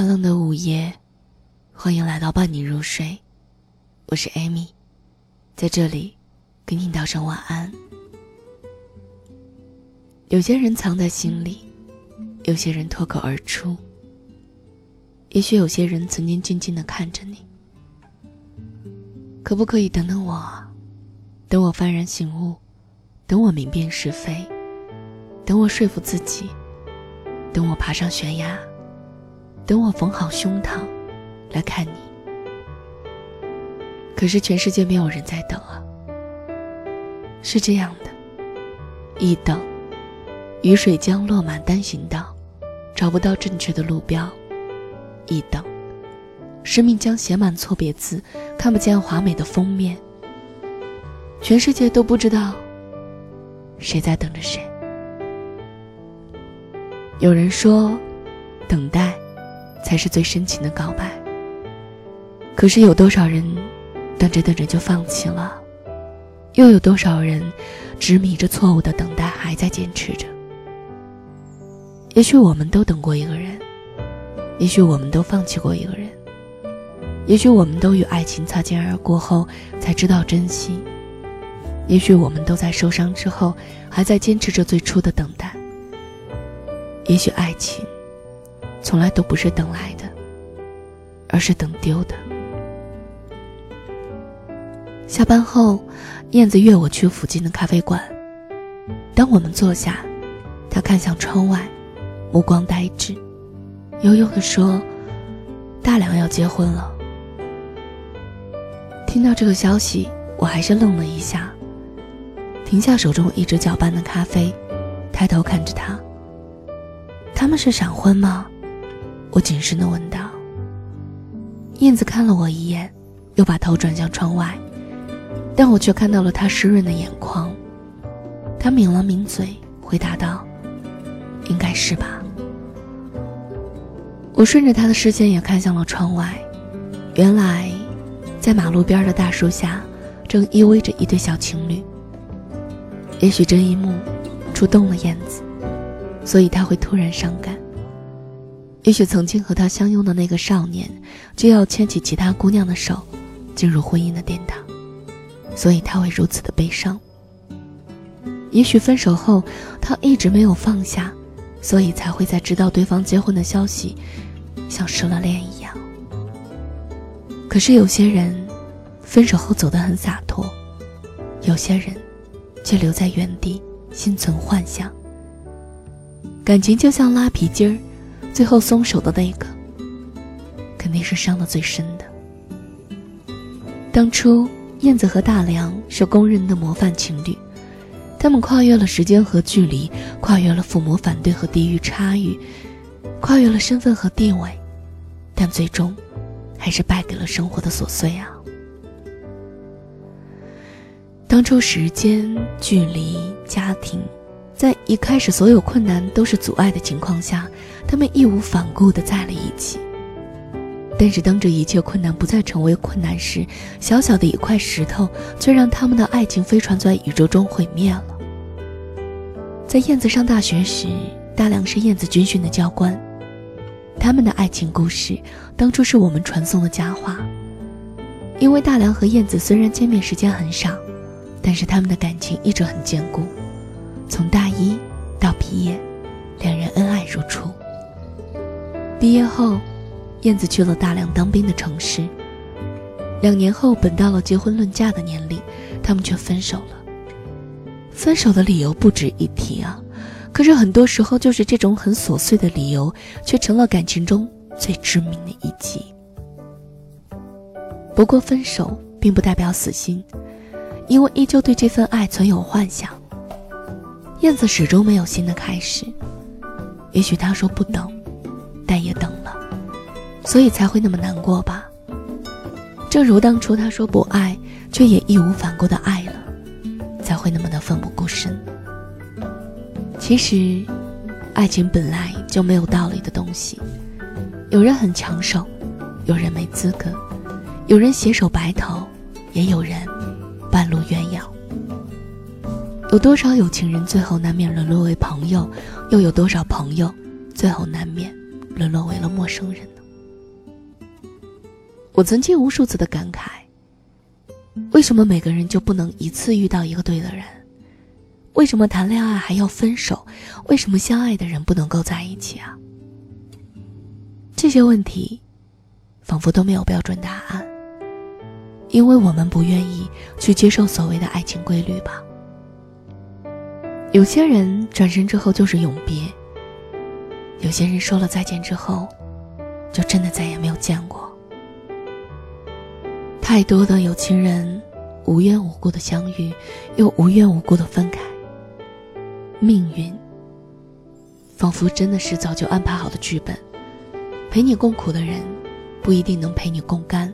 寒冷的午夜，欢迎来到伴你入睡。我是 Amy，在这里给你道声晚安。有些人藏在心里，有些人脱口而出。也许有些人曾经静静的看着你。可不可以等等我？等我幡然醒悟，等我明辨是非，等我说服自己，等我爬上悬崖。等我缝好胸膛，来看你。可是全世界没有人在等啊。是这样的，一等，雨水将落满单行道，找不到正确的路标；一等，生命将写满错别字，看不见华美的封面。全世界都不知道谁在等着谁。有人说，等待。才是最深情的告白。可是有多少人等着等着就放弃了？又有多少人执迷着错误的等待，还在坚持着？也许我们都等过一个人，也许我们都放弃过一个人，也许我们都与爱情擦肩而过后才知道珍惜，也许我们都在受伤之后还在坚持着最初的等待。也许爱情。从来都不是等来的，而是等丢的。下班后，燕子约我去附近的咖啡馆。当我们坐下，他看向窗外，目光呆滞，悠悠地说：“大梁要结婚了。”听到这个消息，我还是愣了一下，停下手中一直搅拌的咖啡，抬头看着他：“他们是闪婚吗？”我谨慎的问道。燕子看了我一眼，又把头转向窗外，但我却看到了她湿润的眼眶。她抿了抿嘴，回答道：“应该是吧。”我顺着他的视线也看向了窗外，原来，在马路边的大树下，正依偎着一对小情侣。也许这一幕，触动了燕子，所以他会突然伤感。也许曾经和他相拥的那个少年，就要牵起其他姑娘的手，进入婚姻的殿堂，所以他会如此的悲伤。也许分手后，他一直没有放下，所以才会在知道对方结婚的消息，像失了恋一样。可是有些人，分手后走得很洒脱，有些人，却留在原地心存幻想。感情就像拉皮筋儿。最后松手的那个，肯定是伤的最深的。当初燕子和大梁是公认的模范情侣，他们跨越了时间和距离，跨越了父母反对和地域差异，跨越了身份和地位，但最终，还是败给了生活的琐碎啊。当初时间、距离、家庭。在一开始所有困难都是阻碍的情况下，他们义无反顾地在了一起。但是当这一切困难不再成为困难时，小小的一块石头却让他们的爱情飞船在宇宙中毁灭了。在燕子上大学时，大梁是燕子军训的教官，他们的爱情故事当初是我们传颂的佳话。因为大梁和燕子虽然见面时间很少，但是他们的感情一直很坚固。从大，人恩爱如初。毕业后，燕子去了大量当兵的城市。两年后，本到了结婚论嫁的年龄，他们却分手了。分手的理由不值一提啊，可是很多时候，就是这种很琐碎的理由，却成了感情中最致命的一击。不过，分手并不代表死心，因为依旧对这份爱存有幻想。燕子始终没有新的开始，也许他说不等，但也等了，所以才会那么难过吧。正如当初他说不爱，却也义无反顾的爱了，才会那么的奋不顾身。其实，爱情本来就没有道理的东西，有人很抢手，有人没资格，有人携手白头，也有人。有多少有情人最后难免沦落为朋友，又有多少朋友最后难免沦落为了陌生人呢？我曾经无数次的感慨：为什么每个人就不能一次遇到一个对的人？为什么谈恋爱还要分手？为什么相爱的人不能够在一起啊？这些问题，仿佛都没有标准答案，因为我们不愿意去接受所谓的爱情规律吧。有些人转身之后就是永别，有些人说了再见之后，就真的再也没有见过。太多的有情人，无缘无故的相遇，又无缘无故的分开。命运，仿佛真的是早就安排好的剧本。陪你共苦的人，不一定能陪你共甘；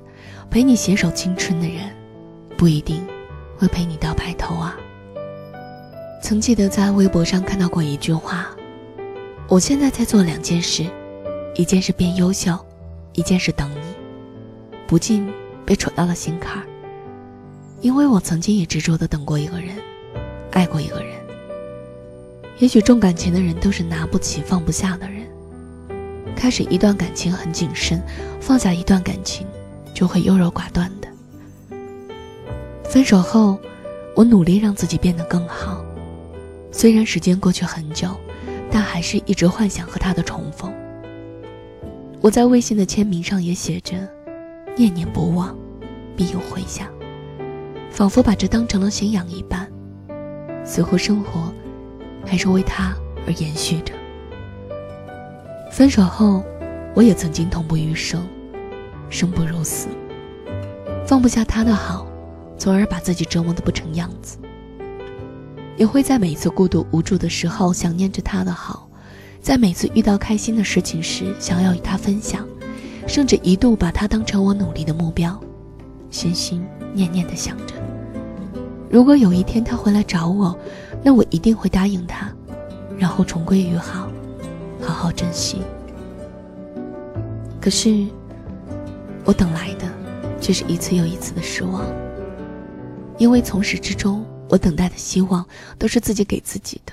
陪你携手青春的人，不一定会陪你到白头啊。曾记得在微博上看到过一句话：“我现在在做两件事，一件是变优秀，一件是等你。”不禁。被戳到了心坎儿，因为我曾经也执着的等过一个人，爱过一个人。也许重感情的人都是拿不起放不下的人，开始一段感情很谨慎，放下一段感情就会优柔寡断的。分手后，我努力让自己变得更好，虽然时间过去很久，但还是一直幻想和他的重逢。我在微信的签名上也写着。念念不忘，必有回响。仿佛把这当成了信仰一般，似乎生活还是为他而延续着。分手后，我也曾经痛不欲生，生不如死，放不下他的好，从而把自己折磨得不成样子。也会在每一次孤独无助的时候想念着他的好，在每次遇到开心的事情时想要与他分享。甚至一度把他当成我努力的目标，心心念念的想着，如果有一天他回来找我，那我一定会答应他，然后重归于好，好好珍惜。可是，我等来的却是一次又一次的失望，因为从始至终，我等待的希望都是自己给自己的。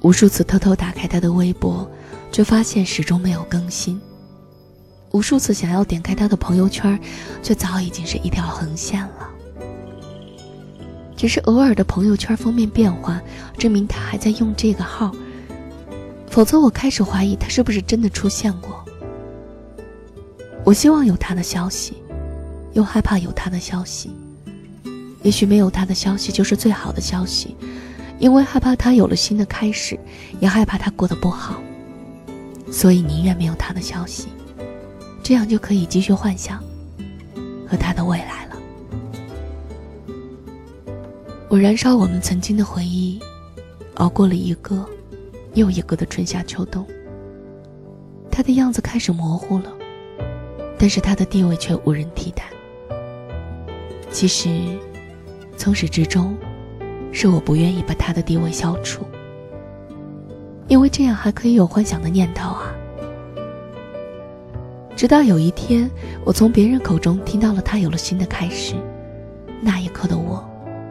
无数次偷偷打开他的微博，却发现始终没有更新。无数次想要点开他的朋友圈，却早已经是一条横线了。只是偶尔的朋友圈封面变化，证明他还在用这个号。否则，我开始怀疑他是不是真的出现过。我希望有他的消息，又害怕有他的消息。也许没有他的消息就是最好的消息，因为害怕他有了新的开始，也害怕他过得不好，所以宁愿没有他的消息。这样就可以继续幻想和他的未来了。我燃烧我们曾经的回忆，熬过了一个又一个的春夏秋冬。他的样子开始模糊了，但是他的地位却无人替代。其实，从始至终，是我不愿意把他的地位消除，因为这样还可以有幻想的念头啊。直到有一天，我从别人口中听到了他有了新的开始，那一刻的我，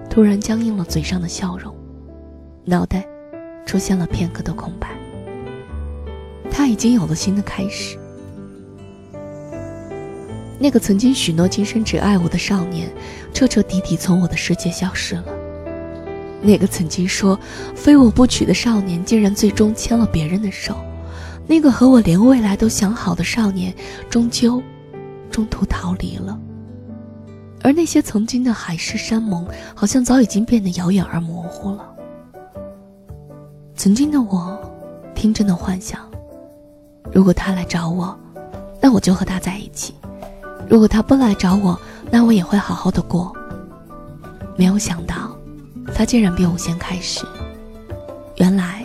突然僵硬了嘴上的笑容，脑袋出现了片刻的空白。他已经有了新的开始，那个曾经许诺今生只爱我的少年，彻彻底底从我的世界消失了。那个曾经说非我不娶的少年，竟然最终牵了别人的手。那个和我连未来都想好的少年，终究中途逃离了。而那些曾经的海誓山盟，好像早已经变得遥远而模糊了。曾经的我，天真的幻想：如果他来找我，那我就和他在一起；如果他不来找我，那我也会好好的过。没有想到，他竟然比我先开始。原来。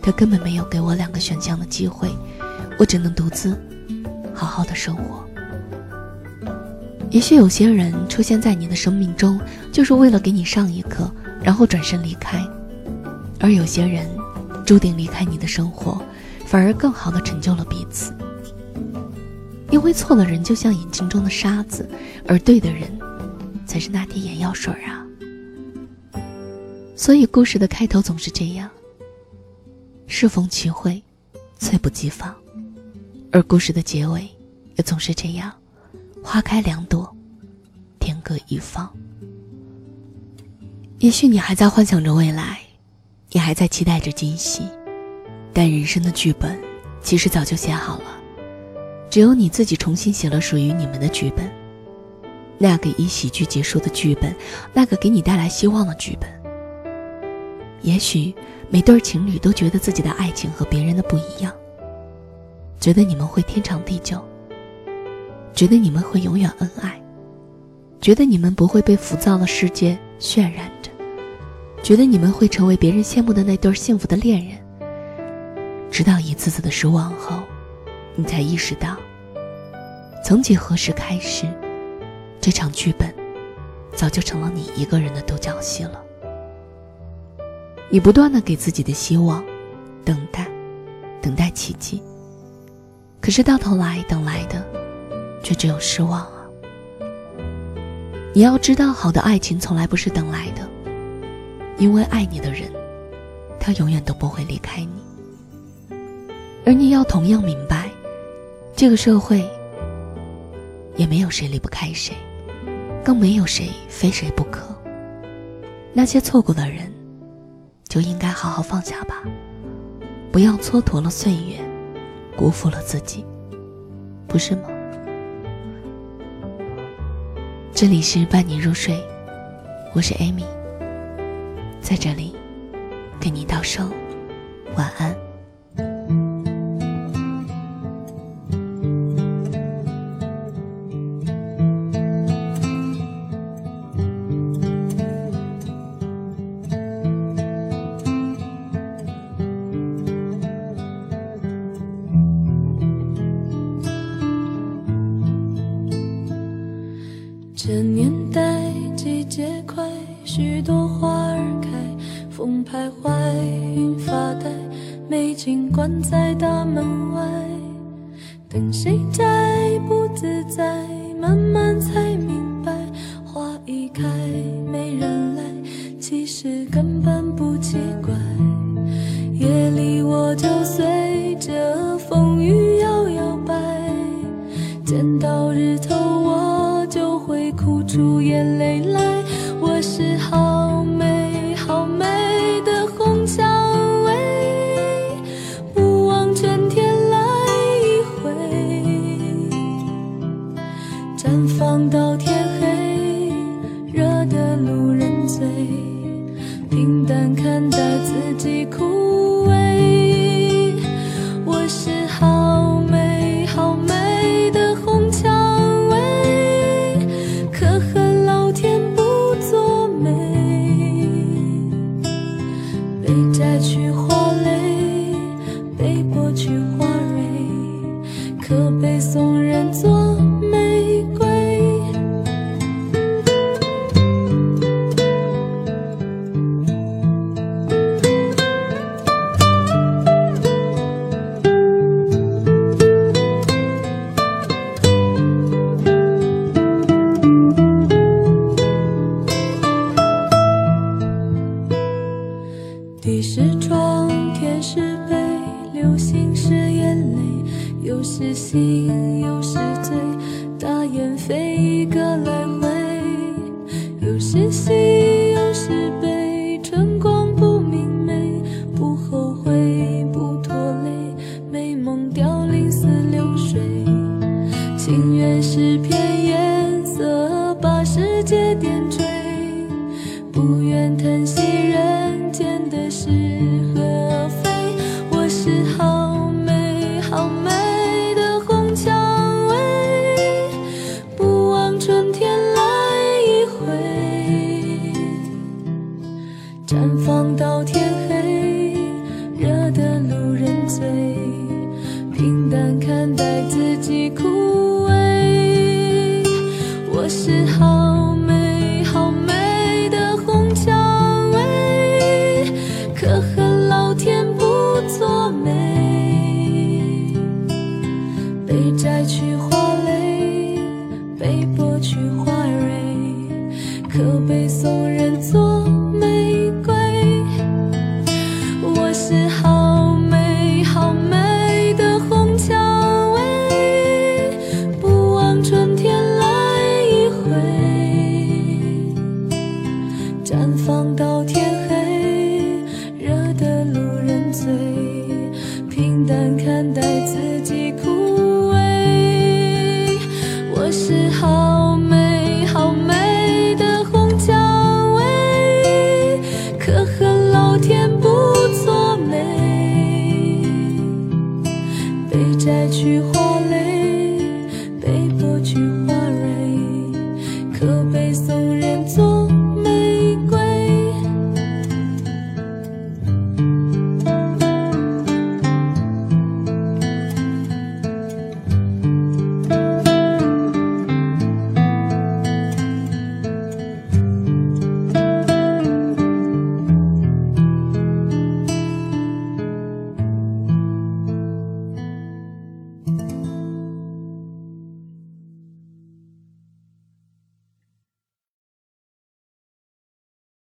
他根本没有给我两个选项的机会，我只能独自好好的生活。也许有些人出现在你的生命中，就是为了给你上一课，然后转身离开；而有些人注定离开你的生活，反而更好的成就了彼此。因为错的人就像眼睛中的沙子，而对的人才是那滴眼药水啊。所以故事的开头总是这样。适逢其会，猝不及防，而故事的结尾也总是这样，花开两朵，天各一方。也许你还在幻想着未来，也还在期待着惊喜，但人生的剧本其实早就写好了，只有你自己重新写了属于你们的剧本。那个以喜剧结束的剧本，那个给你带来希望的剧本。也许每对情侣都觉得自己的爱情和别人的不一样，觉得你们会天长地久，觉得你们会永远恩爱，觉得你们不会被浮躁的世界渲染着，觉得你们会成为别人羡慕的那对幸福的恋人。直到一次次的失望后，你才意识到，曾几何时开始。这场剧本，早就成了你一个人的独角戏了。你不断的给自己的希望，等待，等待奇迹。可是到头来等来的，却只有失望啊！你要知道，好的爱情从来不是等来的，因为爱你的人，他永远都不会离开你。而你要同样明白，这个社会，也没有谁离不开谁。更没有谁非谁不可。那些错过的人，就应该好好放下吧，不要蹉跎了岁月，辜负了自己，不是吗？这里是伴你入睡，我是 Amy，在这里，给你道声晚安。许多花儿开，风徘徊，云发呆，美景关在大门外，等谁摘不自在，慢慢猜地是窗，天是被，流星是眼泪，有时醒，有时醉，大雁飞一个来回，有时喜，有时悲，春光不明媚，不后悔，不拖累，美梦凋零似流水，情缘是片颜色，把世界点缀，不愿叹息南方到天。